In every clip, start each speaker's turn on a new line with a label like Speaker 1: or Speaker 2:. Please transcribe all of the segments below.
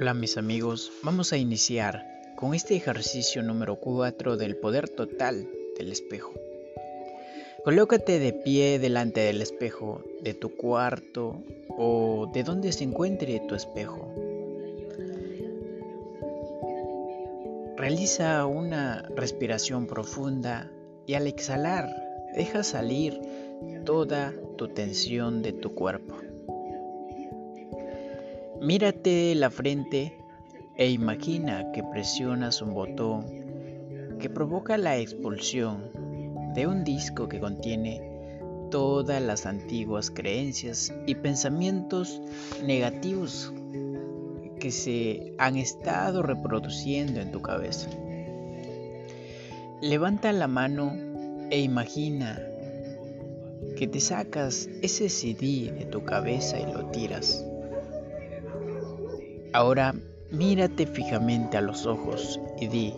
Speaker 1: Hola mis amigos, vamos a iniciar con este ejercicio número 4 del poder total del espejo. Colócate de pie delante del espejo de tu cuarto o de donde se encuentre tu espejo. Realiza una respiración profunda y al exhalar deja salir toda tu tensión de tu cuerpo. Mírate la frente e imagina que presionas un botón que provoca la expulsión de un disco que contiene todas las antiguas creencias y pensamientos negativos que se han estado reproduciendo en tu cabeza. Levanta la mano e imagina que te sacas ese CD de tu cabeza y lo tiras. Ahora mírate fijamente a los ojos y di,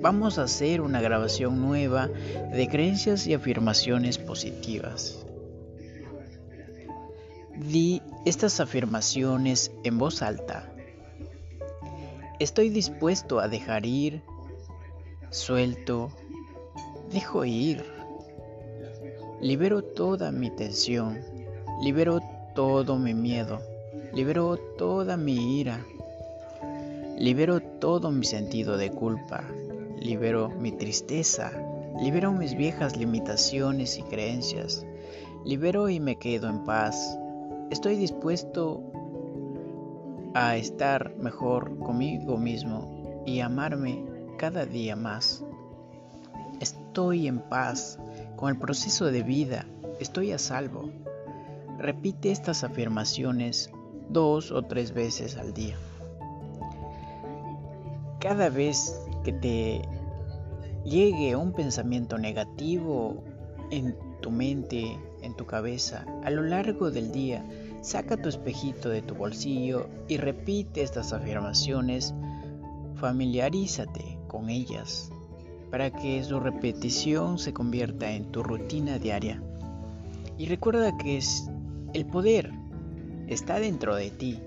Speaker 1: vamos a hacer una grabación nueva de creencias y afirmaciones positivas. Di estas afirmaciones en voz alta. Estoy dispuesto a dejar ir, suelto, dejo ir. Libero toda mi tensión, libero todo mi miedo Libero toda mi ira. Libero todo mi sentido de culpa. Libero mi tristeza. Libero mis viejas limitaciones y creencias. Libero y me quedo en paz. Estoy dispuesto a estar mejor conmigo mismo y amarme cada día más. Estoy en paz con el proceso de vida. Estoy a salvo. Repite estas afirmaciones dos o tres veces al día. Cada vez que te llegue un pensamiento negativo en tu mente, en tu cabeza, a lo largo del día, saca tu espejito de tu bolsillo y repite estas afirmaciones, familiarízate con ellas para que su repetición se convierta en tu rutina diaria. Y recuerda que es el poder está dentro de ti.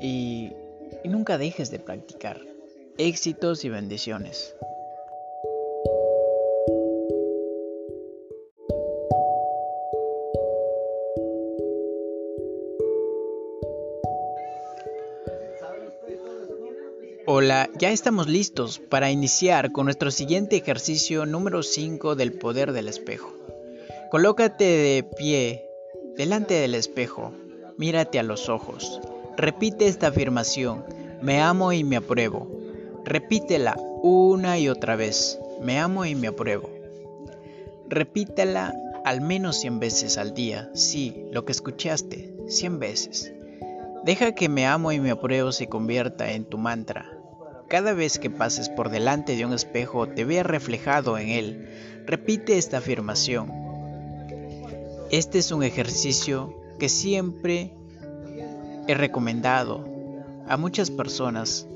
Speaker 1: Y, nunca dejes de practicar. Éxitos y bendiciones. Hola, ya estamos listos para iniciar con nuestro siguiente ejercicio número 5 del poder del espejo. Colócate de pie Delante del espejo, mírate a los ojos. Repite esta afirmación, me amo y me apruebo. Repítela una y otra vez, me amo y me apruebo. Repítela al menos 100 veces al día, sí, lo que escuchaste, 100 veces. Deja que me amo y me apruebo se convierta en tu mantra. Cada vez que pases por delante de un espejo te veas reflejado en él. Repite esta afirmación. Este es un ejercicio que siempre he recomendado a muchas personas.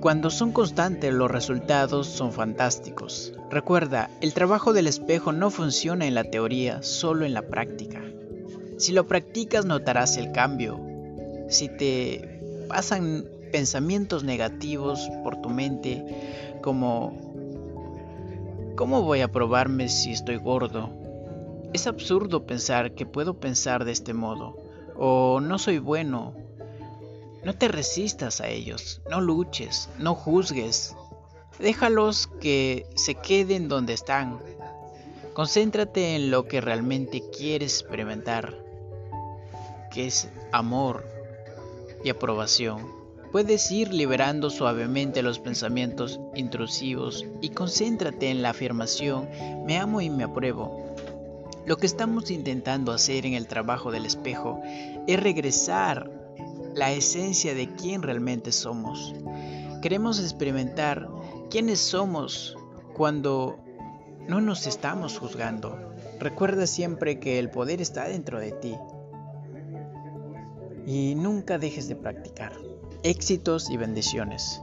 Speaker 1: Cuando son constantes los resultados son fantásticos. Recuerda, el trabajo del espejo no funciona en la teoría, solo en la práctica. Si lo practicas notarás el cambio. Si te pasan pensamientos negativos por tu mente como ¿cómo voy a probarme si estoy gordo? Es absurdo pensar que puedo pensar de este modo, o no soy bueno. No te resistas a ellos, no luches, no juzgues. Déjalos que se queden donde están. Concéntrate en lo que realmente quieres experimentar, que es amor y aprobación. Puedes ir liberando suavemente los pensamientos intrusivos y concéntrate en la afirmación me amo y me apruebo. Lo que estamos intentando hacer en el trabajo del espejo es regresar la esencia de quién realmente somos. Queremos experimentar quiénes somos cuando no nos estamos juzgando. Recuerda siempre que el poder está dentro de ti. Y nunca dejes de practicar. Éxitos y bendiciones.